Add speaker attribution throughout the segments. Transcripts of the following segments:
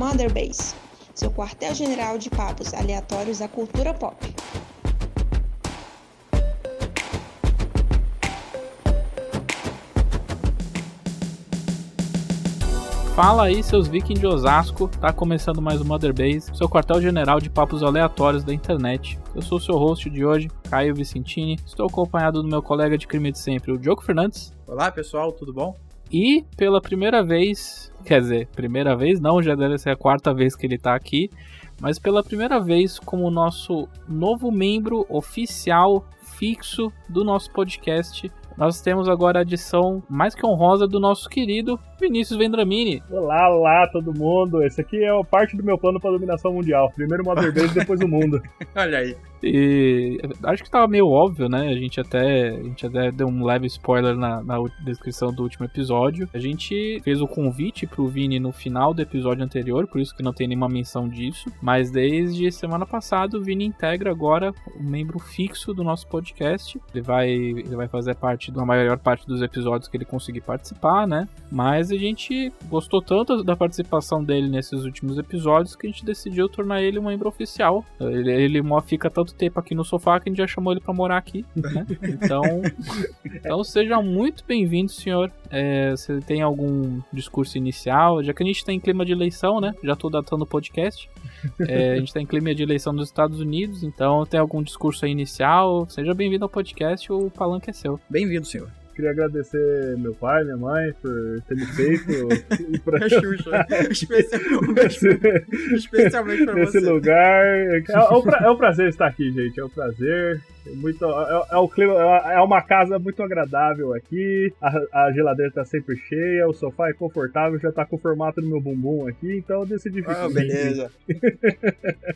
Speaker 1: Motherbase, seu quartel-general de papos aleatórios da cultura pop.
Speaker 2: Fala aí, seus vikings de Osasco. Tá começando mais o Mother Base, seu quartel-general de papos aleatórios da internet. Eu sou o seu host de hoje, Caio Vicentini. Estou acompanhado do meu colega de crime de sempre, o Diogo Fernandes.
Speaker 3: Olá, pessoal, tudo bom?
Speaker 2: E pela primeira vez, quer dizer, primeira vez não, já deve ser a quarta vez que ele tá aqui, mas pela primeira vez como nosso novo membro oficial fixo do nosso podcast, nós temos agora a adição mais que honrosa do nosso querido Vinícius Vendramini.
Speaker 4: Olá, olá todo mundo. Esse aqui é parte do meu plano para dominação mundial. Primeiro Mother Base, depois o mundo.
Speaker 3: Olha aí.
Speaker 2: E acho que tava meio óbvio, né? A gente até, a gente até deu um leve spoiler na, na descrição do último episódio. A gente fez o convite pro Vini no final do episódio anterior, por isso que não tem nenhuma menção disso. Mas desde semana passada o Vini integra agora um membro fixo do nosso podcast. Ele vai, ele vai fazer parte da maior parte dos episódios que ele conseguir participar, né? Mas a gente gostou tanto da participação dele nesses últimos episódios que a gente decidiu tornar ele um membro oficial. Ele, ele fica tanto tempo aqui no sofá que a gente já chamou ele para morar aqui, né? Então, então seja muito bem-vindo, senhor. É, você tem algum discurso inicial? Já que a gente está em clima de eleição, né? Já estou datando o podcast. É, a gente está em clima de eleição nos Estados Unidos, então tem algum discurso aí inicial? Seja bem-vindo ao podcast, o palanque é seu.
Speaker 3: Bem-vindo, senhor
Speaker 4: queria agradecer meu pai, minha mãe por ter me feito.
Speaker 3: pra... Xuxa. Especialmente pra
Speaker 4: Nesse
Speaker 3: você.
Speaker 4: lugar. É, é, um pra... é um prazer estar aqui, gente. É um prazer. É muito, é, é, o clima, é, é uma casa muito agradável aqui. A, a, geladeira tá sempre cheia, o sofá é confortável, já tá com o formato do meu bumbum aqui, então eu decidi ficar.
Speaker 3: Ah, beleza.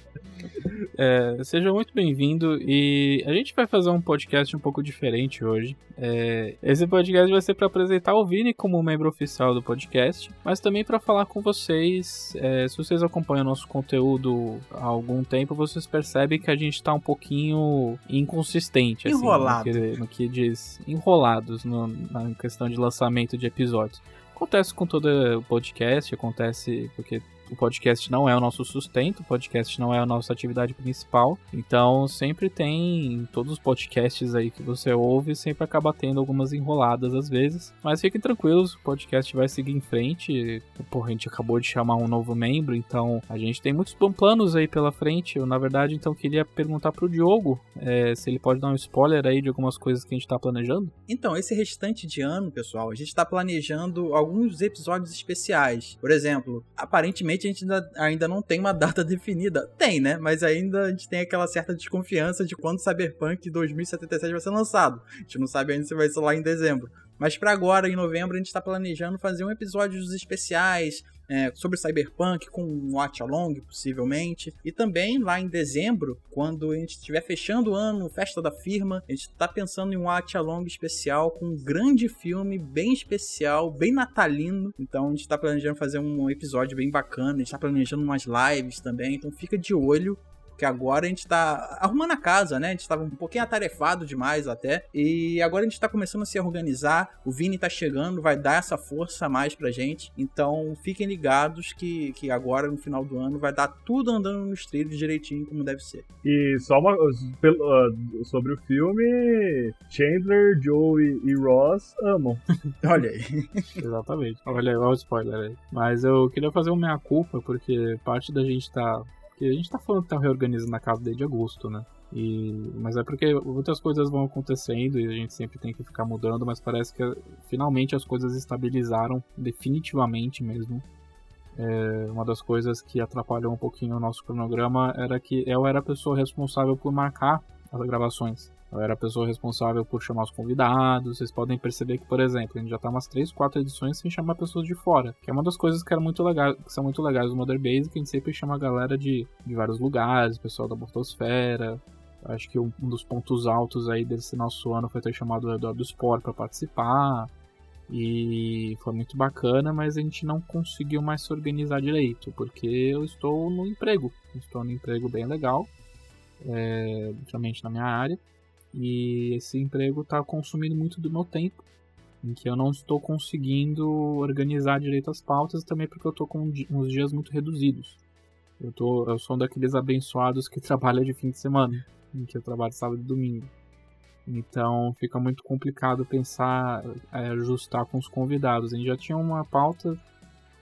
Speaker 2: é, seja muito bem-vindo e a gente vai fazer um podcast um pouco diferente hoje. É, esse podcast vai ser para apresentar o Vini como membro oficial do podcast, mas também para falar com vocês. É, se vocês acompanham nosso conteúdo há algum tempo, vocês percebem que a gente tá um pouquinho inconsistente. Assim,
Speaker 3: Enrolado.
Speaker 2: No que, no que diz. Enrolados no, na questão de lançamento de episódios. Acontece com todo o podcast, acontece porque o podcast não é o nosso sustento, o podcast não é a nossa atividade principal. Então sempre tem todos os podcasts aí que você ouve, sempre acaba tendo algumas enroladas às vezes. Mas fiquem tranquilos, o podcast vai seguir em frente. Porra, a gente acabou de chamar um novo membro, então a gente tem muitos bons planos aí pela frente. Eu, na verdade, então queria perguntar pro Diogo é, se ele pode dar um spoiler aí de algumas coisas que a gente tá planejando.
Speaker 3: Então, esse restante de ano, pessoal, a gente tá planejando alguns episódios especiais. Por exemplo, aparentemente a gente ainda, ainda não tem uma data definida. Tem, né? Mas ainda a gente tem aquela certa desconfiança de quando Cyberpunk 2077 vai ser lançado. A gente não sabe ainda se vai ser lá em dezembro. Mas para agora, em novembro, a gente está planejando fazer um episódio dos especiais é, sobre Cyberpunk com um watch along, possivelmente. E também lá em dezembro, quando a gente estiver fechando o ano, festa da firma, a gente está pensando em um watch along especial com um grande filme, bem especial, bem natalino. Então a gente está planejando fazer um episódio bem bacana, a gente está planejando umas lives também. Então fica de olho porque agora a gente tá arrumando a casa, né? A gente tava um pouquinho atarefado demais até. E agora a gente tá começando a se organizar. O Vini tá chegando, vai dar essa força a mais pra gente. Então fiquem ligados que, que agora no final do ano vai dar tudo andando nos trilhos direitinho como deve ser.
Speaker 4: E só uma uh, sobre o filme: Chandler, Joey e Ross amam.
Speaker 3: Olha aí.
Speaker 2: Exatamente. Olha aí, olha o spoiler aí. Mas eu queria fazer uma meia-culpa, porque parte da gente tá porque a gente tá falando que tá reorganizando a casa desde agosto, né? E, mas é porque muitas coisas vão acontecendo e a gente sempre tem que ficar mudando, mas parece que finalmente as coisas estabilizaram definitivamente mesmo. É, uma das coisas que atrapalhou um pouquinho o nosso cronograma era que eu era a pessoa responsável por marcar as gravações. Eu era a pessoa responsável por chamar os convidados. Vocês podem perceber que, por exemplo, a gente já tá umas 3, 4 edições sem chamar pessoas de fora. Que é uma das coisas que, era muito legal, que são muito legais do Mother Base, que a gente sempre chama a galera de, de vários lugares, pessoal da Bortosfera. Acho que um, dos pontos altos aí desse nosso ano foi ter chamado o Eduardo Sport para participar. E foi muito bacana, mas a gente não conseguiu mais se organizar direito, porque eu estou no emprego. Estou no emprego bem legal, é, principalmente na minha área. E esse emprego está consumindo muito do meu tempo. em que eu não estou conseguindo organizar direito as pautas também porque eu estou com uns dias muito reduzidos. Eu, tô, eu sou um daqueles abençoados que trabalha de fim de semana, em que eu trabalho sábado e domingo. Então fica muito complicado pensar, é, ajustar com os convidados. A gente já tinha uma pauta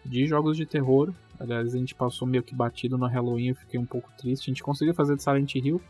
Speaker 2: de jogos de terror. Aliás, a gente passou meio que batido no Halloween, eu fiquei um pouco triste. A gente conseguiu fazer de Silent Hill,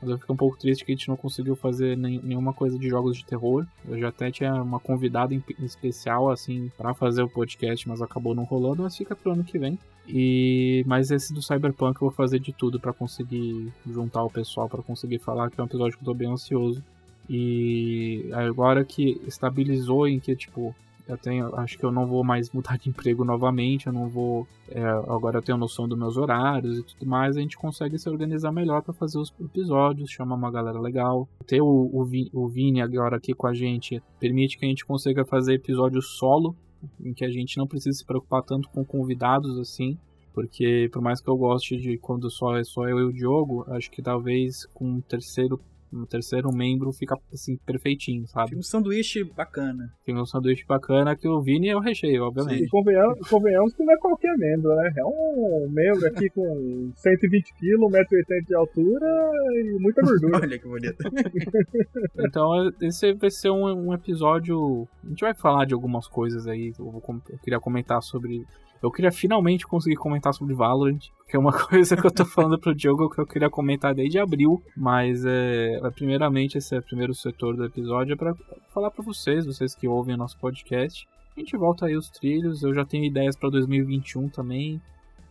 Speaker 2: mas eu fiquei um pouco triste que a gente não conseguiu fazer nem, nenhuma coisa de jogos de terror. Eu já até tinha uma convidada em especial, assim, para fazer o podcast, mas acabou não rolando, mas fica pro ano que vem. E mas esse do Cyberpunk eu vou fazer de tudo para conseguir juntar o pessoal para conseguir falar que é um episódio que eu tô bem ansioso. E agora que estabilizou em que tipo eu tenho, acho que eu não vou mais mudar de emprego novamente, eu não vou. É, agora eu tenho noção dos meus horários e tudo mais, a gente consegue se organizar melhor para fazer os episódios, chamar uma galera legal. Ter o, o, o Vini agora aqui com a gente permite que a gente consiga fazer episódios solo, em que a gente não precisa se preocupar tanto com convidados assim. Porque por mais que eu goste de quando só é só eu e o Diogo, acho que talvez com um terceiro no terceiro membro fica assim, perfeitinho, sabe?
Speaker 3: Fica um sanduíche bacana.
Speaker 2: Fica um sanduíche bacana que o Vini é o recheio, obviamente. Sim.
Speaker 4: E convenhamos, convenhamos que não é qualquer membro, né? É um membro aqui com 120 kg, 1,80m de altura e muita gordura.
Speaker 3: Olha que bonito.
Speaker 2: então, esse vai ser um, um, episódio. A gente vai falar de algumas coisas aí. Eu, vou, eu queria comentar sobre eu queria finalmente conseguir comentar sobre Valorant, que é uma coisa que eu tô falando pro Diogo que eu queria comentar desde abril, mas é, é primeiramente esse é o primeiro setor do episódio é para falar para vocês, vocês que ouvem o nosso podcast. A gente volta aí os trilhos, eu já tenho ideias para 2021 também.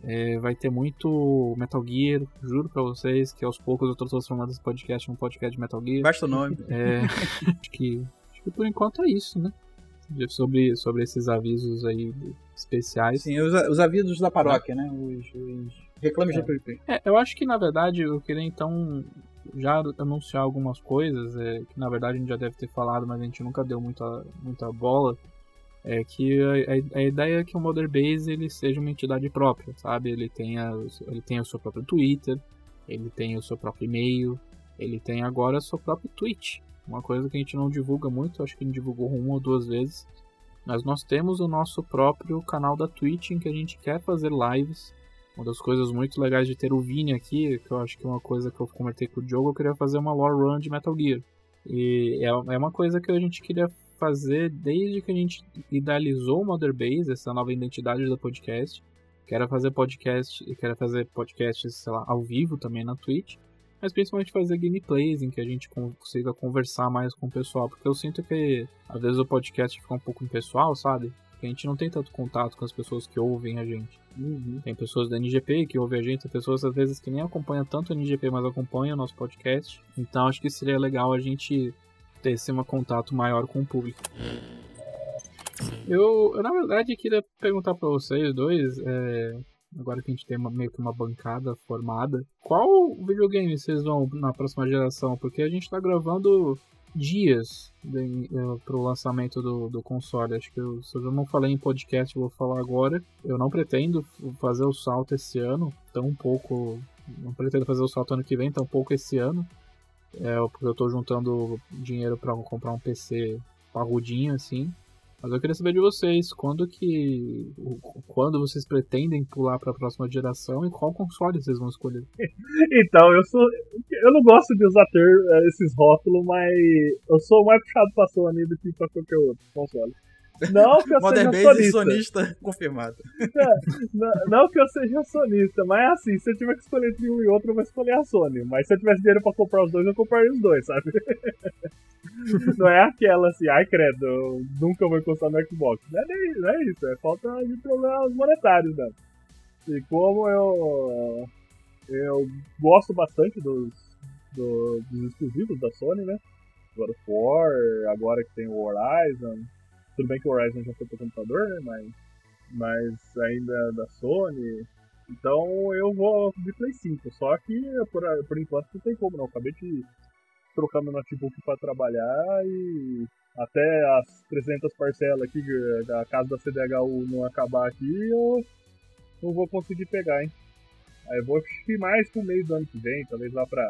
Speaker 2: É, vai ter muito Metal Gear, juro pra vocês que aos poucos eu tô transformando esse podcast num podcast de Metal Gear.
Speaker 3: Basta o nome.
Speaker 2: É, acho, que, acho que por enquanto é isso, né? Sobre, sobre esses avisos aí especiais.
Speaker 3: Sim, os, os avisos da paróquia, né? Os, os reclames é. do
Speaker 2: É, eu acho que na verdade eu queria então já anunciar algumas coisas é, que na verdade a gente já deve ter falado, mas a gente nunca deu muita, muita bola. É que a, a, a ideia é que o Mother Base ele seja uma entidade própria, sabe? Ele tenha, ele tenha o seu próprio Twitter, ele tem o seu próprio e-mail, ele tem agora o seu próprio Twitch. Uma coisa que a gente não divulga muito, acho que a gente divulgou uma ou duas vezes. Mas nós temos o nosso próprio canal da Twitch em que a gente quer fazer lives. Uma das coisas muito legais de ter o Vini aqui, que eu acho que é uma coisa que eu convertei com o Diogo, eu queria fazer uma lore run de Metal Gear. E é, é uma coisa que a gente queria fazer desde que a gente idealizou o Mother Base, essa nova identidade do podcast. Quero fazer podcast, quero fazer podcasts, sei lá, ao vivo também na Twitch mas principalmente fazer gameplays em que a gente consiga conversar mais com o pessoal, porque eu sinto que às vezes o podcast fica um pouco impessoal, sabe? Porque a gente não tem tanto contato com as pessoas que ouvem a gente. Uhum. Tem pessoas da NGP que ouvem a gente, tem pessoas às vezes que nem acompanham tanto a NGP, mas acompanham o nosso podcast. Então acho que seria legal a gente ter esse um contato maior com o público. Eu, eu na verdade queria perguntar para vocês dois, é, agora que a gente tem uma, meio que uma bancada formada, qual videogame vocês vão na próxima geração? Porque a gente está gravando dias uh, para o lançamento do, do console. Acho que eu, se eu não falei em podcast, eu vou falar agora. Eu não pretendo fazer o salto esse ano, tão pouco. Não pretendo fazer o salto ano que vem, tão pouco esse ano. É, porque eu estou juntando dinheiro para comprar um PC parrudinho assim. Mas eu queria saber de vocês, quando que. Quando vocês pretendem pular para a próxima geração e qual console vocês vão escolher?
Speaker 4: então, eu sou. Eu não gosto de usar ter eh, esses rótulos, mas eu sou mais puxado pra Sony do que pra qualquer outro console. Não que eu
Speaker 3: Modern
Speaker 4: seja sonista.
Speaker 3: sonista confirmado.
Speaker 4: É, não, não, que eu seja sonista, mas assim, se eu tiver que escolher entre um e outro, eu vou escolher a Sony. Mas se eu tivesse dinheiro pra comprar os dois, eu compraria os dois, sabe? não é aquela assim, ai credo, nunca vou encostar no Xbox. Não é, não é isso, é falta de problemas monetários, né? E como eu, eu gosto bastante dos, do, dos exclusivos da Sony, né? God of War, agora que tem o Horizon. Tudo bem que o Horizon já foi pro computador, né? Mas, mas ainda é da Sony. Então eu vou de Play 5. Só que por, por enquanto não tem como, não. acabei de trocar meu notebook para trabalhar e até as 300 parcelas aqui da casa da CDHU não acabar aqui, eu não vou conseguir pegar, hein? Aí eu vou mais pro meio do ano que vem, talvez lá pra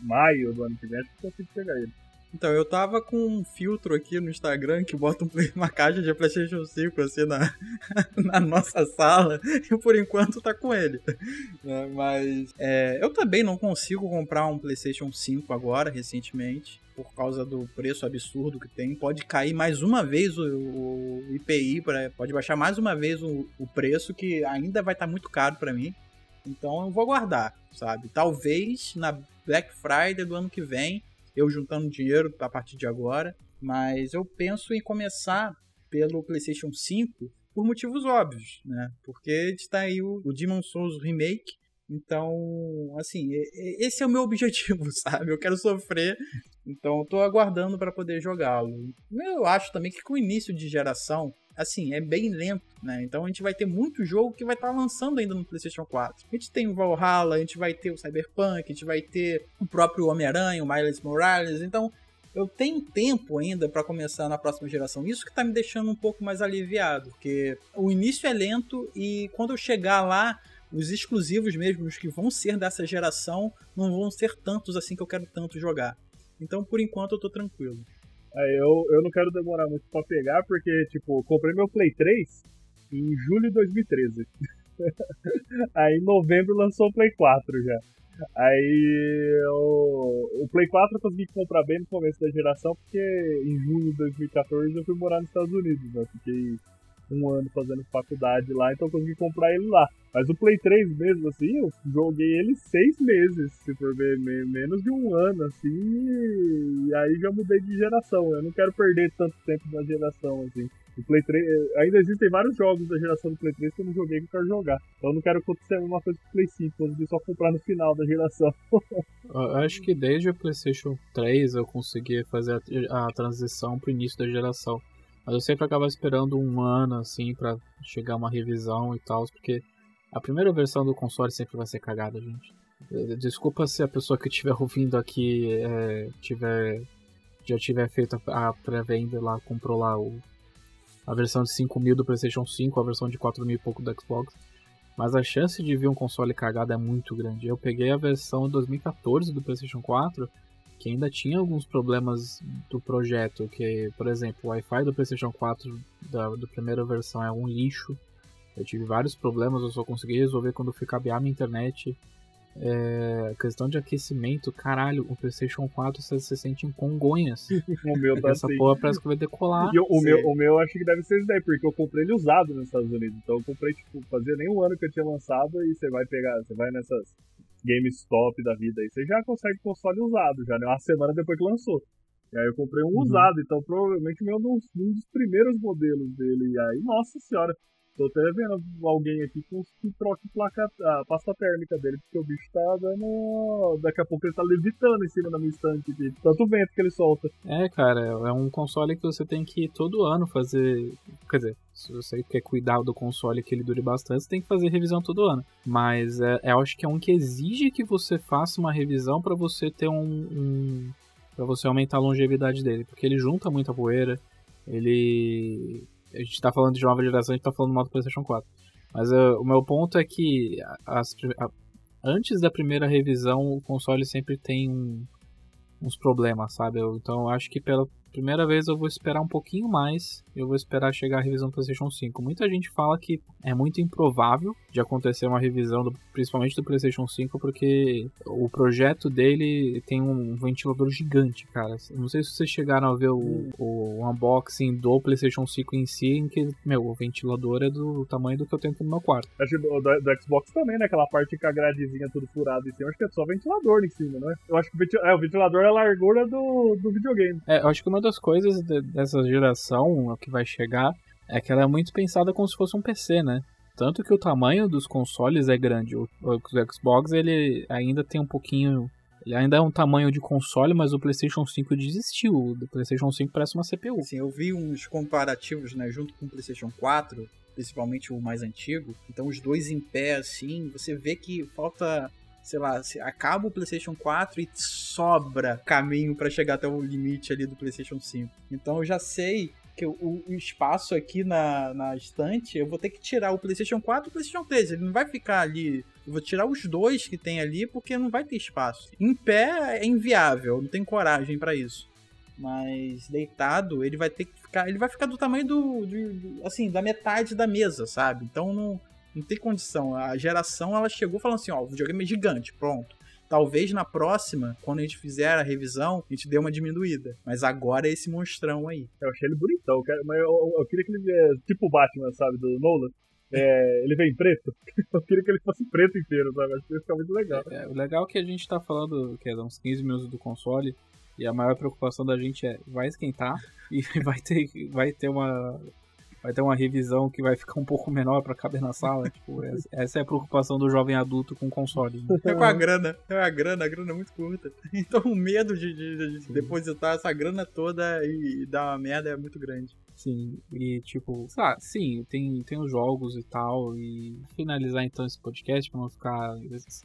Speaker 4: maio do ano que vem, acho que consigo pegar ele.
Speaker 3: Então, eu tava com um filtro aqui no Instagram que bota uma caixa de PlayStation 5 assim na, na nossa sala e por enquanto tá com ele. É, mas é, eu também não consigo comprar um PlayStation 5 agora, recentemente por causa do preço absurdo que tem. Pode cair mais uma vez o, o IPI, pra, pode baixar mais uma vez o, o preço, que ainda vai estar tá muito caro para mim. Então eu vou aguardar, sabe? Talvez na Black Friday do ano que vem, eu juntando dinheiro a partir de agora. Mas eu penso em começar pelo PlayStation 5 por motivos óbvios, né? Porque está aí o, Demon Souls Remake. Então, assim, esse é o meu objetivo, sabe? Eu quero sofrer então tô aguardando para poder jogá-lo. Eu acho também que com o início de geração, assim, é bem lento, né? Então a gente vai ter muito jogo que vai estar tá lançando ainda no PlayStation 4. A gente tem o Valhalla, a gente vai ter o Cyberpunk, a gente vai ter o próprio Homem-Aranha, o Miles Morales. Então eu tenho tempo ainda para começar na próxima geração. Isso que tá me deixando um pouco mais aliviado, porque o início é lento e quando eu chegar lá, os exclusivos mesmo, os que vão ser dessa geração, não vão ser tantos assim que eu quero tanto jogar. Então, por enquanto, eu tô tranquilo.
Speaker 4: Aí eu, eu não quero demorar muito pra pegar, porque, tipo, comprei meu Play 3 em julho de 2013. Aí em novembro lançou o Play 4 já. Aí o, o Play 4 eu consegui comprar bem no começo da geração, porque em junho de 2014 eu fui morar nos Estados Unidos, né? Fiquei um ano fazendo faculdade lá, então eu consegui comprar ele lá. Mas o Play 3 mesmo, assim, eu joguei ele seis meses, se for ver, menos de um ano, assim, e aí já mudei de geração. Eu não quero perder tanto tempo na geração, assim. O Play 3, eh, ainda existem vários jogos da geração do Play 3 que eu não joguei que eu quero jogar. Então eu não quero acontecer uma coisa com o Play 5, eu só comprar no final da geração.
Speaker 2: eu acho que desde o PlayStation 3 eu consegui fazer a, a transição pro início da geração. Mas eu sempre acaba esperando um ano, assim, para chegar uma revisão e tal, porque a primeira versão do console sempre vai ser cagada, gente. Eh, desculpa se a pessoa que estiver ouvindo aqui é, tiver, já tiver feito a pré-venda lá, comprou lá o, a versão de 5 mil do PlayStation 5, a versão de 4 mil e pouco do Xbox. Mas a chance de vir um console cagado é muito grande. Eu peguei a versão 2014 do PlayStation 4 que ainda tinha alguns problemas do projeto, que, por exemplo, o Wi-Fi do PlayStation 4 da, da primeira versão é um lixo. Eu tive vários problemas, eu só consegui resolver quando fui cabear minha internet. É, questão de aquecimento, caralho, o PlayStation 4 você se sente em Congonhas.
Speaker 4: o meu tá
Speaker 2: Essa assim. porra parece que vai decolar.
Speaker 4: E o, meu, o meu acho que deve ser isso daí, porque eu comprei ele usado nos Estados Unidos. Então eu comprei, tipo, fazia nem um ano que eu tinha lançado e você vai pegar, você vai nessas GameStop da vida aí, você já consegue console usado, já, né? Uma semana depois que lançou. E aí eu comprei um uhum. usado, então provavelmente meu um, um dos primeiros modelos dele. E aí, nossa senhora, Tô até vendo alguém aqui que troque placa, a pasta térmica dele, porque o bicho tá dando. Daqui a pouco ele tá levitando em cima da minha estante. Tanto vento que ele solta.
Speaker 2: É, cara, é um console que você tem que todo ano fazer. Quer dizer, se você quer cuidar do console que ele dure bastante, você tem que fazer revisão todo ano. Mas é, eu acho que é um que exige que você faça uma revisão para você ter um. um para você aumentar a longevidade dele, porque ele junta muita poeira, ele a gente tá falando de nova geração, a gente tá falando mal do PlayStation 4. Mas uh, o meu ponto é que as, a, antes da primeira revisão, o console sempre tem um, uns problemas, sabe? Eu, então eu acho que pela primeira vez eu vou esperar um pouquinho mais. Eu vou esperar chegar a revisão do PlayStation 5. Muita gente fala que é muito improvável de acontecer uma revisão, do, principalmente do PlayStation 5, porque o projeto dele tem um ventilador gigante, cara. Não sei se vocês chegaram a ver o, o unboxing do PlayStation 5 em si, em que, meu, o ventilador é do tamanho do que eu tenho no meu quarto.
Speaker 4: Acho que do, do, Xbox também, né? Aquela parte com a gradezinha tudo furada em cima. Acho que é só ventilador em cima, né? Eu acho que o ventilador, é, o ventilador é a largura do, do videogame.
Speaker 2: É, eu acho que uma das coisas de, dessa geração que vai chegar é que ela é muito pensada como se fosse um PC, né? Tanto que o tamanho dos consoles é grande. O, o Xbox ele ainda tem um pouquinho. Ele ainda é um tamanho de console, mas o PlayStation 5 desistiu. O PlayStation 5 parece uma CPU.
Speaker 3: Sim, eu vi uns comparativos, né, junto com o PlayStation 4, principalmente o mais antigo. Então, os dois em pé, assim, você vê que falta sei lá, acaba o PlayStation 4 e sobra caminho para chegar até o limite ali do PlayStation 5. Então eu já sei que o, o, espaço aqui na, na estante, eu vou ter que tirar o PlayStation 4 e o PlayStation 3. Ele não vai ficar ali. Eu vou tirar os dois que tem ali porque não vai ter espaço. Em pé é inviável, não tem coragem para isso. Mas deitado, ele vai ter que ficar. Ele vai ficar do tamanho do. de- do- assim, da metade da mesa, sabe? Então não, não tem condição. A geração ela chegou falando assim, ó, o videogame é gigante, pronto. Talvez na próxima, quando a gente fizer a revisão, a gente dê uma diminuída. Mas agora é esse monstrão aí.
Speaker 4: Eu achei ele bonitão, cara, mas eu, eu- eu queria que ele viesse, tipo o Batman, sabe, do Nolan. É, ele vem preto. Eu queria que ele fosse preto inteiro, sabe? Acho que ia ficar muito legal.
Speaker 2: É, o legal é que a gente tá falando que é uns 15 minutos do console e a maior preocupação da gente é vai esquentar e vai ter, vai ter uma vai ter uma revisão que vai ficar um pouco menor pra caber na sala. Tipo, essa, essa é a preocupação do jovem adulto com console. né?
Speaker 3: É com a grana. É a grana, a grana é muito curta. Então o medo de, de- de depositar essa grana toda e dar uma merda é muito grande.
Speaker 2: Sim, e tipo, sei lá, sim, tem, tem os jogos e tal, e finalizar então esse podcast pra não ficar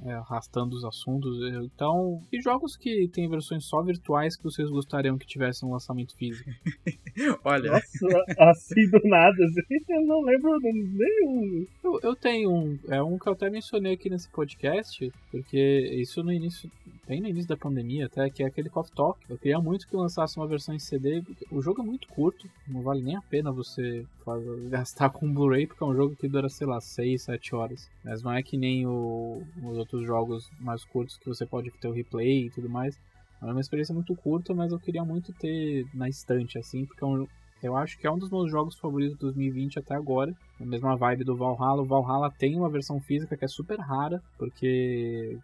Speaker 2: é, arrastando os assuntos. Então, e jogos que tem versões só virtuais que vocês gostariam que tivessem um lançamento físico?
Speaker 3: Olha,
Speaker 4: Nossa, assim do nada, assim, eu não lembro nenhum.
Speaker 2: Eu, eu tenho um, é um que eu até mencionei aqui nesse podcast, porque isso no início, bem no início da pandemia até, que é aquele Coffee Talk. Eu queria muito que lançasse uma versão em CD, o jogo é muito curto, não vale nem a pena você gastar com Blu-ray, porque é um jogo que dura, sei lá, 6, 7 horas. Mas não é que nem o- os outros jogos mais curtos que você pode ter o replay e tudo mais. É uma experiência muito curta, mas eu queria muito ter na estante, assim, porque é um, eu acho que é um dos meus jogos favoritos de 2020 até agora. A mesma vibe do Valhalla. O Valhalla tem uma versão física que é super rara, porque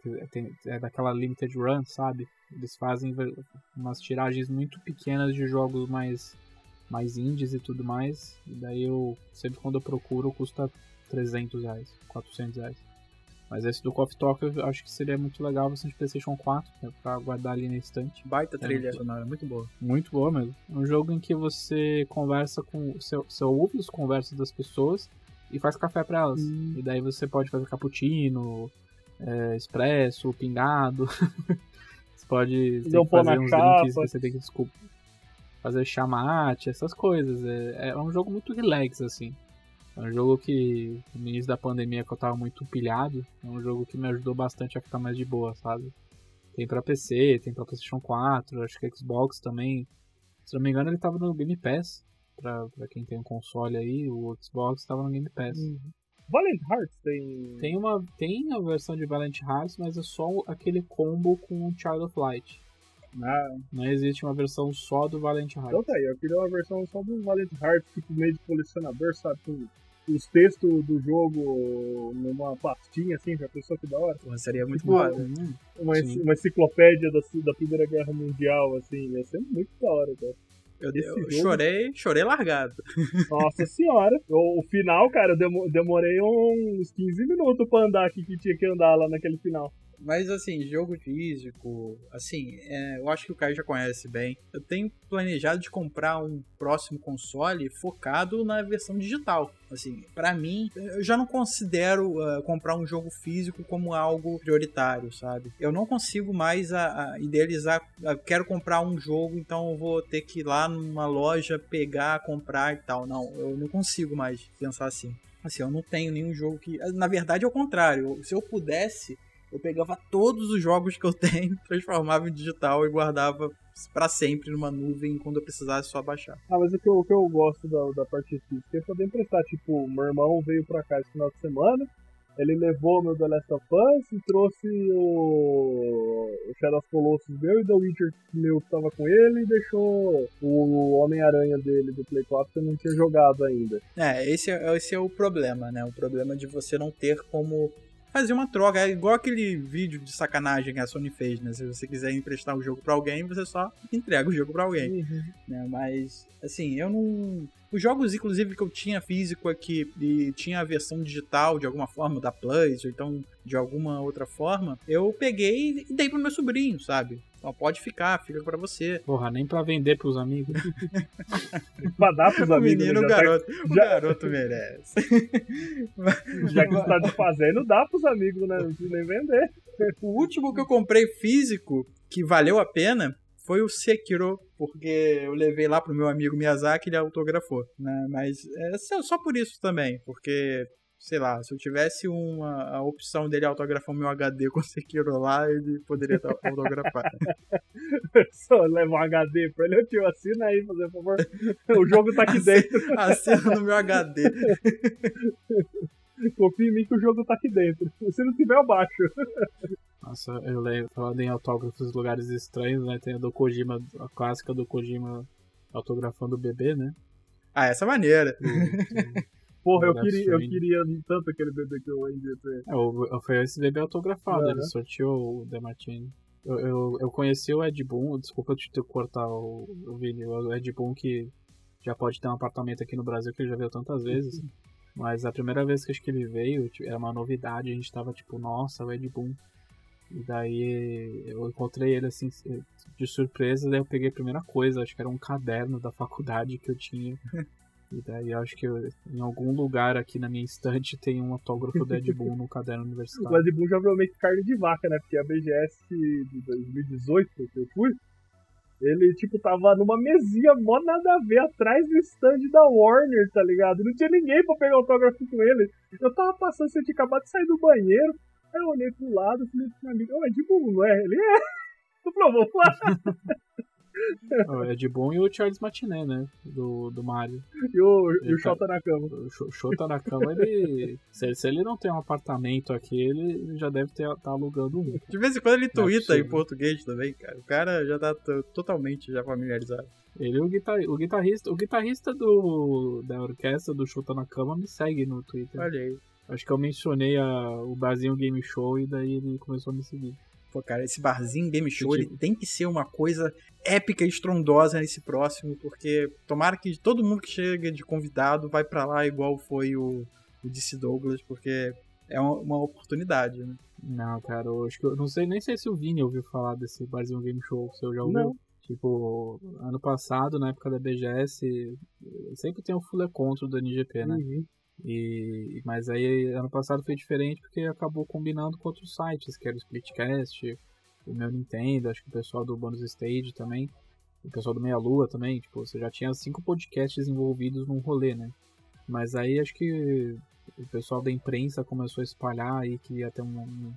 Speaker 2: é daquela limited run, sabe? Eles fazem umas tiragens muito pequenas de jogos mais, mais indies e tudo mais. E daí eu, sempre quando eu procuro, custa 300 reais, 400 reais. Mas esse do Coffee Talk eu acho que seria muito legal você de PlayStation 4, né, pra guardar ali na estante.
Speaker 3: baita trilha
Speaker 2: muito-
Speaker 3: sonora, muito boa.
Speaker 2: Muito boa mesmo. É um jogo em que você conversa com. Você, você ouve as conversas das pessoas e faz café pra elas. E daí você pode fazer cappuccino, é, expresso, pingado. você pode que fazer uns
Speaker 4: chapa.
Speaker 2: drinks que você tem que desculpa, fazer chamate, essas coisas. É, é um jogo muito relax, assim. É um jogo que, no início da pandemia, que eu tava muito pilhado, é um jogo que me ajudou bastante a ficar mais de boa, sabe? Tem pra PC, tem pra PlayStation 4, acho que Xbox também. Se não me engano, ele tava no Game Pass. Pra, pra quem tem um console aí, o Xbox tava no Game Pass.
Speaker 4: Valiant Hearts tem.
Speaker 2: Tem, uma, tem a versão de Valiant Hearts, mas é só aquele combo com o Child of Light.
Speaker 4: Ah,
Speaker 2: Não existe uma versão só do Valiant Hearts.
Speaker 4: então tá aí, eu queria uma versão só do Valiant Hearts, tipo meio de colecionador, sabe? Os textos do jogo numa pastinha assim, pra pessoa que da hora.
Speaker 3: Porra, seria muito
Speaker 4: Tipo,
Speaker 3: boa.
Speaker 4: Uma,
Speaker 2: Sim.
Speaker 4: uma enciclopédia da, da Primeira Guerra Mundial, assim, ia ser muito da hora, cara.
Speaker 3: Eu, eu
Speaker 4: jogo-
Speaker 3: chorei, chorei largado.
Speaker 4: Nossa senhora. O, o final, cara, eu demo- demorei uns 15 minutos pra andar aqui que tinha que andar lá naquele final.
Speaker 3: Mas assim, jogo físico, assim, é, eu acho que o Caio já conhece bem. Eu tenho planejado de comprar um próximo console focado na versão digital. Assim, pra mim, eu já não considero ah, comprar um jogo físico como algo prioritário, sabe? Eu não consigo mais a, a idealizar, ah, quero comprar um jogo, então eu vou ter que ir lá numa loja pegar, comprar e tal. Não, eu não consigo mais pensar assim. Assim, eu não tenho nenhum jogo que. Na verdade, é o contrário. Se eu pudesse, eu pegava todos os jogos que eu tenho, transformava em digital e guardava pra sempre numa nuvem quando eu precisasse só baixar.
Speaker 4: Ah, mas o que eu, o que eu gosto da, da parte física é poder emprestar. Tipo, meu irmão veio pra cá esse final de semana, ele levou meu The Last of Us e trouxe o, o Shadow of Colossus meu e The Witcher meu que tava com ele e deixou o Homem-Aranha dele do Play 4 que eu não tinha jogado ainda.
Speaker 3: É, esse é, esse é o problema, né? O problema de você não ter como fazer uma troca. É igual aquele vídeo de sacanagem que a Sony fez, né? Se você quiser emprestar o jogo pra alguém, você só entrega o jogo pra alguém. né? Mas, assim, eu não. Os jogos, inclusive, que eu tinha físico aqui e tinha a versão digital de alguma forma, da Plus, ou então de alguma outra forma, eu peguei e dei pro meu sobrinho, sabe? Só pode ficar, fica pra você.
Speaker 2: Porra, nem pra vender pros amigos.
Speaker 4: pra dar pros
Speaker 3: O
Speaker 4: amigos.
Speaker 3: menino,
Speaker 4: né?
Speaker 3: o
Speaker 4: Já tá-
Speaker 3: garoto, o
Speaker 4: já-
Speaker 3: garoto merece.
Speaker 4: Já que você tá desfazendo, dá pros amigos, né? Não precisa nem vender.
Speaker 3: O último que eu comprei físico, que valeu a pena, foi o Sekiro, porque eu levei lá pro meu amigo Miyazaki e ele autografou, né? Mas é só por isso também, porque sei lá, se eu tivesse uma a opção dele autografar o meu HD com Sekiro lá, ele poderia autografar.
Speaker 4: Só leva um HD pra ele, tio, assina aí, por favor. O jogo tá aqui dentro.
Speaker 3: Assina no meu HD.
Speaker 4: Confia em mim que o jogo tá aqui dentro. Se não tiver, eu baixo.
Speaker 2: Nossa, eu lembro, falando em autógrafos em lugares estranhos, né? Tem a do Kojima, a clássica do Kojima autografando o bebê, né?
Speaker 3: Ah, essa é maneira.
Speaker 4: Porra, eu queria, eu queria tanto aquele bebê que eu vendi pra
Speaker 2: É, foi esse bebê autografado, ele sorteou o Demartini. Eu, eu, eu, conheci o Ed Boon, desculpa te cortar o, o vídeo, o Ed Boon que já pode ter um apartamento aqui no Brasil que ele já veio tantas vezes. Mas a primeira vez que acho que ele veio, era uma novidade, a gente tava tipo, nossa, o Ed Boon. E daí eu encontrei ele assim de surpresa, daí eu peguei a primeira coisa, acho que era um caderno da faculdade que eu tinha. E daí eu acho que eu, em algum lugar aqui na minha estante tem um autógrafo do Ed Boon no caderno universitário.
Speaker 4: O Ed Boon já que carne de vaca, né? Porque a BGS de 2018 que eu fui, ele, tipo, tava numa mesinha mó nada a ver atrás do stand da Warner, tá ligado? Não tinha ninguém pra pegar autógrafo com ele. Eu tava passando, você tinha acabado de sair do banheiro. Aí eu olhei pro lado, falei pro meu amigo, ô, é de bom, não é? Ele é. Eu falei, vou lá.
Speaker 2: É de bom e o Charles Matiné, né? Do, do Mario.
Speaker 4: E o, e o tá, Shota na cama.
Speaker 2: O Shota na cama, ele. se, se, ele não tem um apartamento aqui, ele já deve estar tá alugando um.
Speaker 3: De vez em quando ele twitta é em português também, cara. O cara já tá totalmente já familiarizado.
Speaker 2: Ele o, guitar, o guitarrista. O guitarrista do, da orquestra do Shota na cama me segue no Twitter.
Speaker 3: Olha aí.
Speaker 2: Acho que eu mencionei a, o Barzinho Game Show e daí ele começou a me seguir.
Speaker 3: Pô, cara, esse barzinho Game Show, ele tem que ser uma coisa épica e estrondosa nesse próximo, porque tomara que todo mundo que chega de convidado vai para lá igual foi o, o DC Douglas, porque é uma, uma oportunidade, né?
Speaker 2: Não, cara, eu acho que eu não sei nem sei se o Vini ouviu falar desse barzinho Game Show, se eu já ouviu. Não. Tipo, ano passado, na época da BGS, sempre tem o full contra do NGP, né? Uhum. E, mas aí ano passado foi diferente porque acabou combinando com outros sites, que era o Splitcast, o meu Nintendo, acho que o pessoal do Bonus Stage também, o pessoal do Meia Lua também, tipo, você já tinha cinco podcasts envolvidos num rolê, né? Mas aí acho que o pessoal da imprensa começou a espalhar aí que ia ter um, um,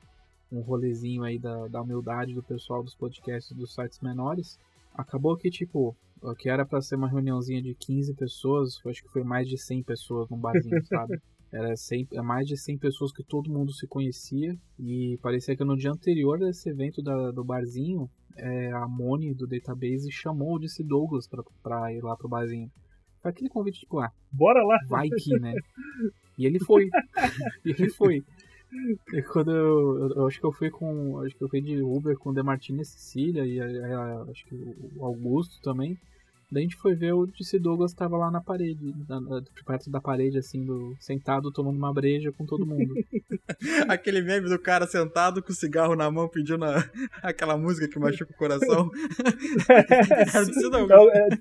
Speaker 2: um rolezinho aí da, da humildade do pessoal dos podcasts dos sites menores. Acabou que, tipo, o que era para ser uma reuniãozinha de 15 pessoas, acho que foi mais de 100 pessoas num barzinho, sabe? Era 100, é mais de 100 pessoas que todo mundo se conhecia. E parecia que no dia anterior desse evento da, do barzinho, é, a Moni do database chamou o DC Douglas pra, pra ir lá pro barzinho. Foi aquele convite, tipo, ah,
Speaker 4: bora lá!
Speaker 2: Vai que, né? E ele foi. e ele foi. E quando eu, eu, eu, acho que eu fui com. Acho que eu fui de Uber com o Demartini e Cecília e a, a, acho que o Augusto também. Daí a gente foi ver o DC Douglas tava lá na parede, na, perto da parede, assim, do, sentado tomando uma breja com todo mundo.
Speaker 3: Aquele meme do cara sentado com o cigarro na mão pedindo a, aquela música que machuca o coração.
Speaker 4: é. É,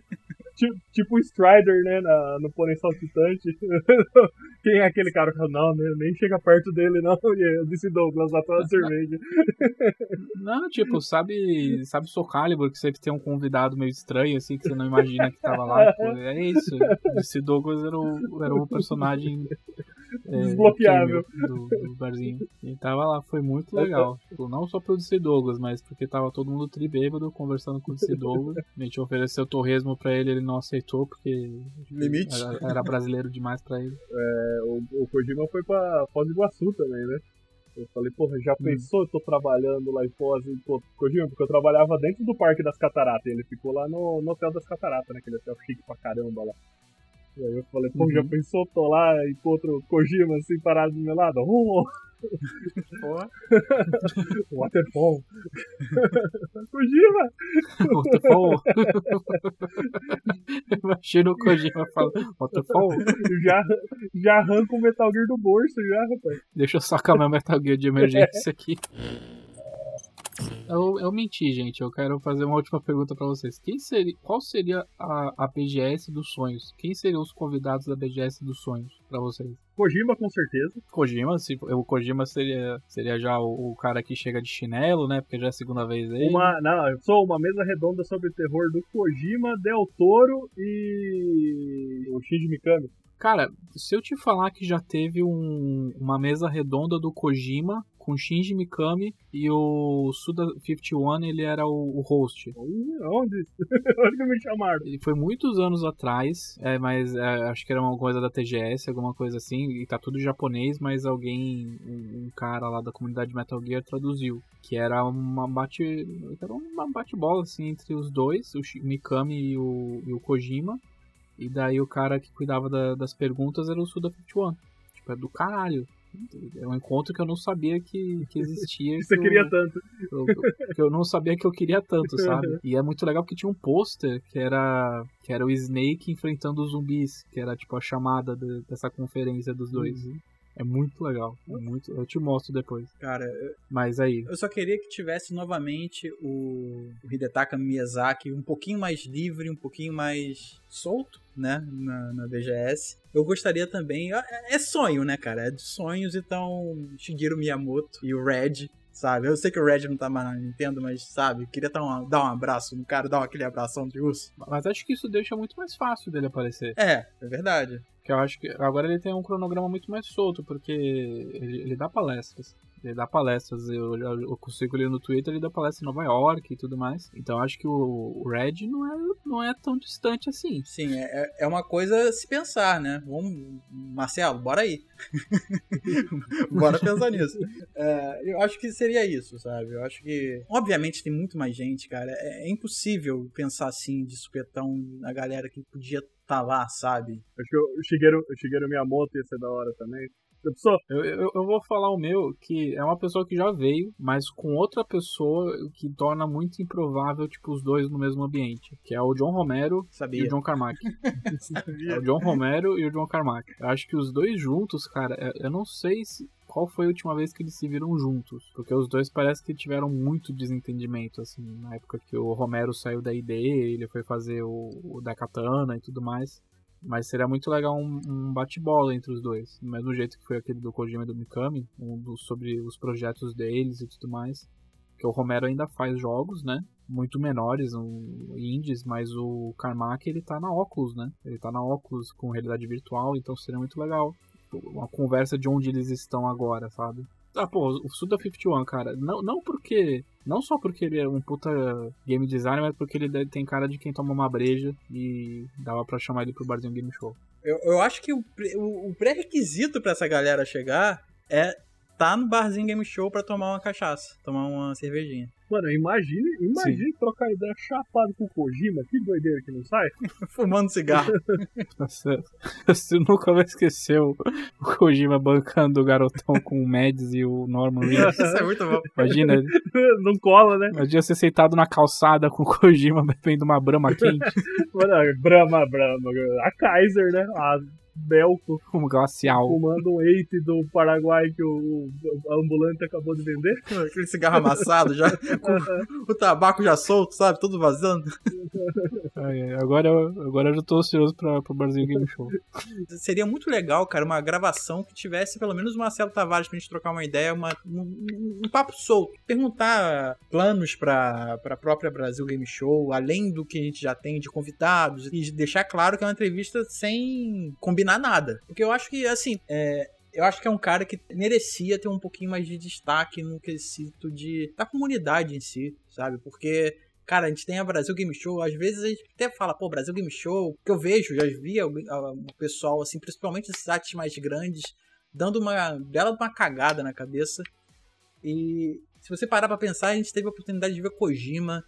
Speaker 4: tipo, tipo o Strider, né, na, no Pônei Saltitante. Quem é aquele cara? Não, né, nem chega perto dele, não. E eu disse Douglas, lá a cerveja.
Speaker 2: Não, tipo, sabe, sabe Soul Calibur, que sempre tem um convidado meio estranho, assim, que você não imagina que tava lá. Pô, é isso. Esse Douglas era o, era o personagem
Speaker 4: Desbloqueável.
Speaker 2: Do, do, barzinho. E tava lá, foi muito legal. Tipo, não só pro DC Douglas, mas porque tava todo mundo tribêbado conversando com o DC Douglas. A gente ofereceu torresmo pra ele, ele não aceitou, porque
Speaker 3: Limite.
Speaker 2: Era, era brasileiro demais pra ele.
Speaker 4: É, o, o Kojima foi pra Foz do Iguaçu também, né? Eu falei, porra, já hum. pensou? Eu tô trabalhando lá em Foz e, pô, Kojima, porque eu trabalhava dentro do Parque das Cataratas. E ele ficou lá no, no Hotel das Cataratas, né? Aquele hotel chique pra caramba lá. E aí eu falei, pô, uhum. já pensou? Tô lá, encontro Kojima assim parado do meu lado. Oh! Waterfall. Kojima!
Speaker 2: Waterfall. Imagina o Kojima falando Waterfall.
Speaker 4: Já, já arranca o Metal Gear do bolso, já, rapaz.
Speaker 2: Deixa eu sacar meu Metal Gear de emergência aqui. Eu, eu menti, gente. Eu quero fazer uma última pergunta para vocês. Quem seria, qual seria a, a BGS dos sonhos? Quem seriam os convidados da BGS dos sonhos para vocês?
Speaker 4: Kojima, com certeza.
Speaker 2: Kojima, se, o Kojima seria, seria já o, o, cara que chega de chinelo, né? Porque já é a segunda vez aí.
Speaker 4: Uma, não, eu sou uma mesa redonda sobre terror do Kojima, Del Toro e o Shinji Mikami.
Speaker 2: Cara, se eu te falar que já teve um, uma mesa redonda do Kojima com Shinji Mikami e o Suda 51, ele era o, o host.
Speaker 4: Onde? Onde que me chamaram?
Speaker 2: Ele foi muitos anos atrás, é, mas é, acho que era uma coisa da TGS, alguma coisa assim, e tá tudo japonês, mas alguém, um, um cara lá da comunidade Metal Gear traduziu. Que era uma bate. Era uma bate-bola assim entre os dois, o Mikami e o, e o Kojima. E daí o cara que cuidava da, das perguntas era o Suda 51. Tipo, é do caralho. É um encontro que eu não sabia que, que existia.
Speaker 4: que você
Speaker 2: que
Speaker 4: queria
Speaker 2: eu,
Speaker 4: tanto.
Speaker 2: eu- que eu não sabia que eu queria tanto, sabe? E é muito legal porque tinha um pôster que era, que era o Snake enfrentando os zumbis, que era tipo a chamada de- dessa conferência dos dois. É muito legal. É muito, eu te mostro depois.
Speaker 3: Cara, eu-
Speaker 2: Mas aí,
Speaker 3: eu só queria que tivesse novamente o, o Hidetaka Miyazaki um pouquinho mais livre, um pouquinho mais solto, né? Na, na BGS. Eu gostaria também. É, é sonho, né, cara? É de sonhos, então. Shigeru Miyamoto e o Red. Sabe? Eu sei que o Red não tá mais na Nintendo, mas sabe? Queria dar um, dar um abraço no cara, dar aquele abração de urso.
Speaker 2: mas acho que isso deixa muito mais fácil dele aparecer.
Speaker 3: É, é verdade.
Speaker 2: Que eu acho que agora ele tem um cronograma muito mais solto, porque ele, ele dá palestras. Ele dá palestras, eu, eu, consigo ler no Twitter, ele dá palestra em Nova York e tudo mais. Então eu acho que o, o Red não é, não é tão distante assim.
Speaker 3: Sim, é, é- é uma coisa a se pensar, né? Vamos, Marcelo, bora aí. bora pensar nisso. É, eu acho que seria isso, sabe? Eu acho que. Obviamente tem muito mais gente, cara. É, é impossível pensar assim de supetão na galera que podia estar lá, sabe?
Speaker 4: Acho que o Shigeru, o Shigeru Miyamoto ia ser da hora também. Eu sou.
Speaker 2: Eu, eu, eu vou falar o meu, que é uma pessoa que já veio, mas com outra pessoa que torna muito improvável, tipo, os dois no mesmo ambiente. Que é o John Romero e
Speaker 3: Sabia.
Speaker 2: o John Carmack. É o John Romero e o John Carmack. Eu acho que os dois juntos, cara, é- eu não sei se qual foi a última vez que eles se viram juntos. Porque os dois parece que tiveram muito desentendimento, assim, na época que o Romero saiu da ID, ele foi fazer o, o da Katana e tudo mais. Mas seria muito legal um, um bate-bola entre os dois. Do mesmo jeito que foi aquele do Kojima e do Mikami, um dos, sobre os projetos deles e tudo mais. Porque o Romero ainda faz jogos, né? Muito menores, um, indies, mas o Carmack ele tá na Oculus, né? Ele tá na Oculus com realidade virtual, então seria muito legal. Uma conversa de onde eles estão agora, sabe? Ah, pô, o Suda 51, cara, não, não porque. Não só porque ele é um puta game designer, mas porque ele tem cara de quem toma uma breja e dava pra chamar ele pro Barzinho Game Show.
Speaker 3: Eu, eu acho que o, o- o pré-requisito pra essa galera chegar é tá no barzinho Game Show pra tomar uma cachaça, tomar uma cervejinha.
Speaker 4: Mano, imagine, imagine trocar ideia chapado com o Kojima. Que doideira que não sai.
Speaker 3: Fumando cigarro.
Speaker 2: Nossa, você nunca vai esquecer o o Kojima bancando o garotão com o Mads e o Norman Reedus.
Speaker 3: Isso é muito bom.
Speaker 2: Imagina,
Speaker 4: não cola, né?
Speaker 2: imagina você sentado na calçada com o Kojima bebendo uma brama quente,
Speaker 4: Mano, Brahma, Brahma. A Kaiser, né? A Belco
Speaker 2: um glacial.
Speaker 4: fumando um eite do Paraguai que o, o ambulante acabou de vender.
Speaker 3: Aquele cigarro amassado já, com o tabaco já solto, sabe? Tudo vazando.
Speaker 2: Ai, agora, eu- agora eu já tô ansioso pra, pro Barzinho Game Show.
Speaker 3: Seria muito legal, cara, uma gravação que tivesse pelo menos o Marcelo Tavares pra gente trocar uma ideia, uma, um, um- papo solto. Perguntar planos pra, pra própria Brasil Game Show, além do que a gente já tem de convidados, e deixar claro que é uma entrevista sem combinar nada. Porque eu acho que, assim, é, eu acho que é um cara que merecia ter um pouquinho mais de destaque no quesito de, da comunidade em si, sabe? Porque Cara, a gente tem a Brasil Game Show, às vezes a gente até fala, pô, Brasil Game Show, que eu vejo, já vi o pessoal, assim, principalmente esses sites mais grandes, dando uma bela uma cagada na cabeça. E se você parar pra pensar, a gente teve a oportunidade de ver Kojima.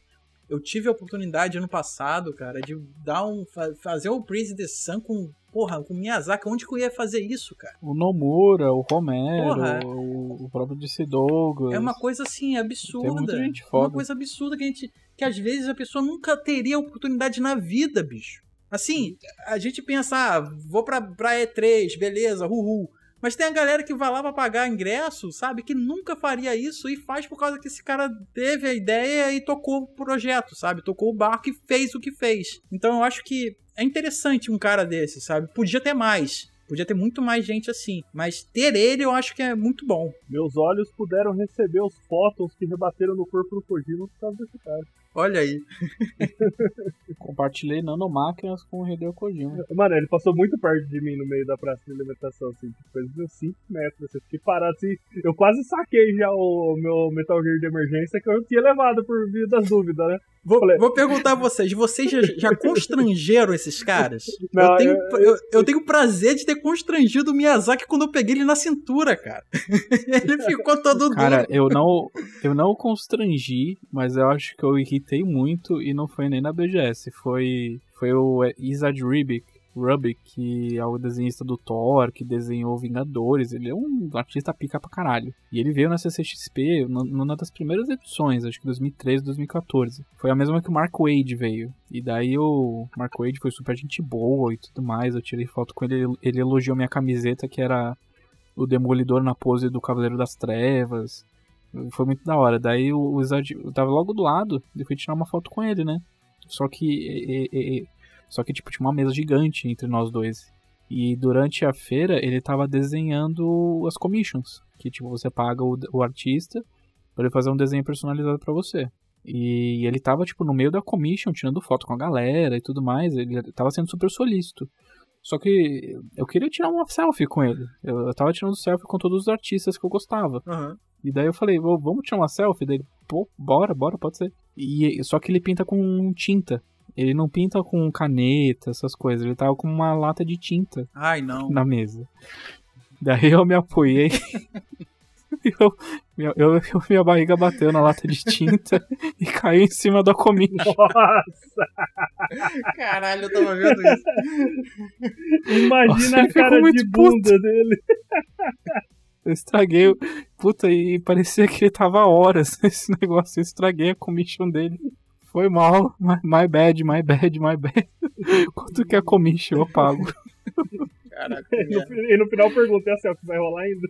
Speaker 3: Eu tive a oportunidade ano passado, cara, de dar um. fa- fazer o Praise the Sun com. Porra, com Miyazaki. Onde que eu ia fazer isso, cara?
Speaker 2: O Nomura, o Romero,
Speaker 3: Porra.
Speaker 2: o, o próprio DC Douglas.
Speaker 3: É uma coisa assim,
Speaker 2: Tem
Speaker 3: absurda.
Speaker 2: muita gente
Speaker 3: É uma
Speaker 2: foda.
Speaker 3: coisa absurda que a gente. Que às vezes a pessoa nunca teria oportunidade na vida, bicho. Assim, a gente pensa, ah, vou pra, pra E3, beleza, uhul. Mas tem a galera que vai lá pra pagar ingresso, sabe? Que nunca faria isso e faz por causa que esse cara teve a ideia e tocou o projeto, sabe? Tocou o barco e fez o que fez. Então eu acho que é interessante um cara desse, sabe? Podia ter mais. Podia ter muito mais gente assim. Mas ter ele eu acho que é muito bom.
Speaker 4: Meus olhos puderam receber os fótons que rebateram no corpo do Kojima por causa desse cara.
Speaker 3: Olha aí.
Speaker 2: Compartilhei nanomáquinas com o Hideo Kojima.
Speaker 4: Mano, ele passou muito perto de mim no meio da praça de alimentação, assim, tipo, coisa de uns 5 metros. Assim, fiquei parado assim. Eu quase saquei já o meu Metal Gear de emergência que eu tinha levado por via das dúvidas, né?
Speaker 3: Vou,
Speaker 4: Falei-
Speaker 3: vou perguntar a vocês, vocês já, já constrangeram esses caras?
Speaker 4: Não,
Speaker 3: eu, tenho,
Speaker 4: eu-
Speaker 3: eu, eu tenho o prazer de ter constrangido o Miyazaki quando eu peguei ele na cintura, cara. ele ficou todo
Speaker 2: Cara,
Speaker 3: duro.
Speaker 2: eu não, eu não constrangi, mas eu acho que eu irritei muito e não foi nem na BGS. Foi, foi o Isaac Rubik, Rubik, que é o desenhista do Thor, que desenhou Vingadores. Ele é um artista pica pra caralho. E ele veio na CCXP numa das primeiras edições, acho que 2013, 2014. Foi a mesma que o Mark Wade veio. E daí o Mark Wade foi super gente boa e tudo mais. Eu tirei foto com ele, ele elogiou minha camiseta que era o Demolidor na pose do Cavaleiro das Trevas. Foi muito da hora. Daí o, eu tava logo do lado e fui tirar uma foto com ele, né? Só que. e- e- só que, tipo, tinha uma mesa gigante entre nós dois. E durante a feira ele tava desenhando as commissions. Que, tipo, você paga o, o artista pra ele fazer um desenho personalizado pra você. E ele tava, tipo, no meio da commission, tirando foto com a galera e tudo mais. Ele tava sendo super solícito. Só que eu queria tirar uma selfie com ele. Eu, eu tava tirando selfie com todos os artistas que eu gostava.
Speaker 3: Aham.
Speaker 2: E daí eu falei, "Vô, vamos tirar uma selfie? Daí, ele, pô, bora, bora, pode ser. E só que ele pinta com tinta. Ele não pinta com caneta, essas coisas. Ele tava com uma lata de tinta
Speaker 3: Ai, não.
Speaker 2: na mesa. Daí eu me apoiei. eu, eu, eu- minha barriga bateu na lata de tinta e caiu em cima da comida.
Speaker 4: Nossa,
Speaker 3: Caralho, eu tava vendo isso.
Speaker 4: imagina
Speaker 2: Nossa, ele
Speaker 4: a
Speaker 2: ficou
Speaker 4: cara
Speaker 2: muito
Speaker 4: de bunda dele.
Speaker 2: Eu estraguei. o- Puta, e parecia que ele tava horas nesse negócio. Eu estraguei a commission dele. Foi mal. My, my bad, my bad, my bad. Quanto que é a commission? Eu pago.
Speaker 3: Caraca,
Speaker 4: E no, fi- e no final perguntei a selfie vai rolar ainda.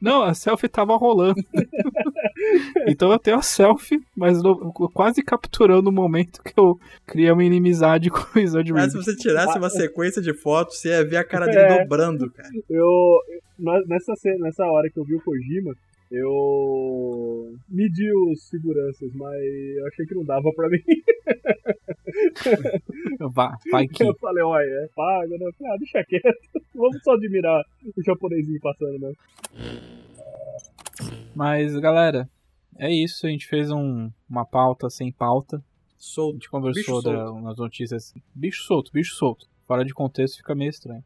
Speaker 2: Não, a selfie tava rolando. então eu tenho a selfie, mas no- quase capturando o momento que eu criei uma inimizade com o Wizard
Speaker 3: Mas se você tirasse uma sequência de fotos, você ia ver a cara dele
Speaker 4: É.
Speaker 3: dobrando, cara.
Speaker 4: Eu, nessa, nessa hora que eu vi o Kojima, eu medi os seguranças, mas eu achei que não dava pra mim.
Speaker 2: Vai, vai que.
Speaker 4: Eu falei, olha, é paga, né? Eu falei, Ah, deixa quieto. Vamos só admirar o japonesinho passando, né?
Speaker 2: Mas, galera, é isso. A gente fez um- uma pauta sem pauta. A
Speaker 3: Solto.
Speaker 2: gente conversou da, umas notícias. Bicho solto, bicho solto. Fora de contexto fica meio estranho.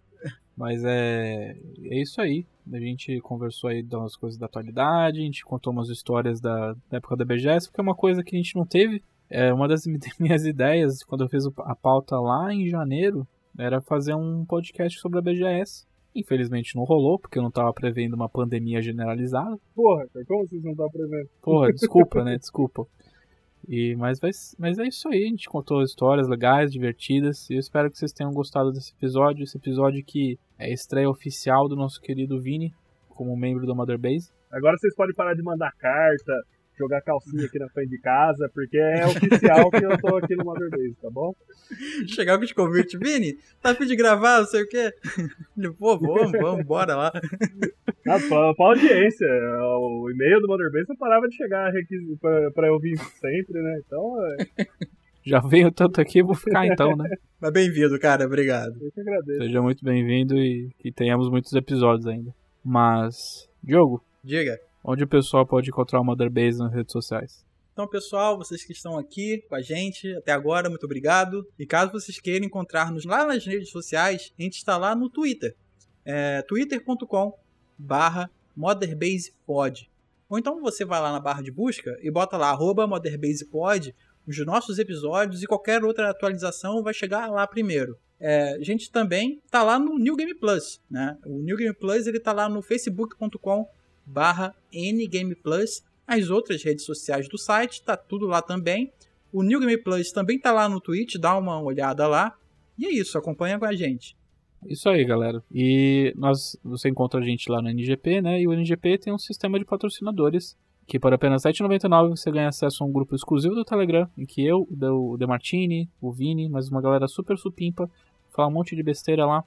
Speaker 2: Mas é, é isso aí. A gente conversou aí das coisas da atualidade, a gente contou umas histórias da, da época da BGS, porque é uma coisa que a gente não teve. É, uma das mi- minhas ideias, quando eu fiz a pauta lá em janeiro, era fazer um podcast sobre a BGS. Infelizmente não rolou, porque eu não tava prevendo uma pandemia generalizada.
Speaker 4: Porra, como vocês não estão prevendo?
Speaker 2: Porra, desculpa, né? Desculpa. E, mas, vai, mas é isso aí, a gente contou histórias legais, divertidas. E eu espero que vocês tenham gostado desse episódio. Esse episódio que é a estreia oficial do nosso querido Vini, como membro do Mother Base.
Speaker 4: Agora vocês podem parar de mandar carta, jogar calcinha aqui na frente de casa, porque é oficial que eu tô aqui no Mother Base, tá bom?
Speaker 3: Chegar com os convites, Vini, tá fim de gravar, não sei o quê. Ele, pô, vamos, vamos, bora lá.
Speaker 4: Ah, pra, pra audiência, o e-mail do Mother Base não parava de chegar pra, pra eu vir sempre, né? Então, é,
Speaker 2: Já venho tanto aqui, vou ficar então, né?
Speaker 3: Mas bem-vindo, cara, obrigado.
Speaker 4: eu que agradeço.
Speaker 2: Seja muito bem-vindo e que tenhamos muitos episódios ainda. Mas, Diogo,
Speaker 3: Diga.
Speaker 2: Onde o pessoal pode encontrar o Mother Base nas redes sociais?
Speaker 3: Então, pessoal, vocês que estão aqui com a gente até agora, muito obrigado. E caso vocês queiram encontrar-nos lá nas redes sociais, a gente está lá no Twitter. É twitter.com barra motherbasepod. Ou então você vai lá na barra de busca e bota lá arroba motherbasepod, os nossos episódios e qualquer outra atualização vai chegar lá primeiro. É, a gente também tá lá no New Game Plus, né? O New Game Plus ele tá lá no facebook.com barra ngameplus as outras redes sociais do site, tá tudo lá também. O New Game Plus também tá lá no Twitch, dá uma olhada lá. E é isso, acompanha com a gente.
Speaker 2: Isso aí, galera. E nós, você encontra a gente lá no NGP, né? E o NGP tem um sistema de patrocinadores que por apenas R$ 7,99 você ganha acesso a um grupo exclusivo do Telegram, em que eu, o De Martini, o Vini, mais uma galera super supimpa, fala um monte de besteira lá.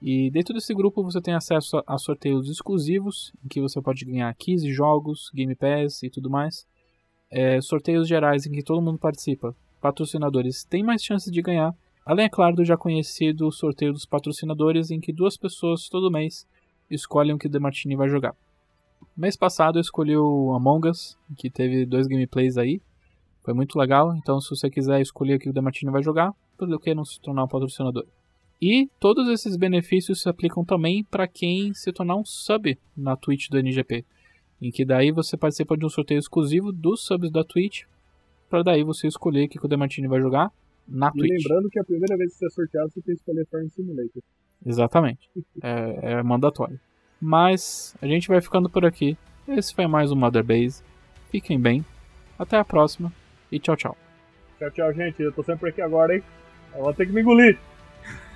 Speaker 2: E dentro desse grupo você tem acesso a- sorteios exclusivos, em que você pode ganhar 15 jogos, Game Pass e tudo mais. é, sorteios gerais em que todo mundo participa, patrocinadores têm mais chances de ganhar, além, é claro, do já conhecido sorteio dos patrocinadores em que duas pessoas todo mês escolhem o que o Demartini vai jogar. Mês passado eu escolhi o Among Us, que teve dois gameplays aí, foi muito legal, então se você quiser escolher o que o Demartini vai jogar, por que não se tornar um patrocinador? E todos esses benefícios se aplicam também para quem se tornar um sub na Twitch do NGP em que daí você participa de um sorteio exclusivo dos subs da Twitch, para daí você escolher o que o Demartini vai jogar na
Speaker 4: e
Speaker 2: Twitch.
Speaker 4: lembrando que a primeira vez que você é sorteado, você tem que escolher Farm Simulator.
Speaker 2: Exatamente. é, é mandatório. Mas a gente vai ficando por aqui. Esse foi mais um Mother Base. Fiquem bem. Até a próxima e tchau, tchau.
Speaker 4: Tchau, tchau, gente. Eu tô sempre aqui agora, hein? Eu vou ter que me engolir.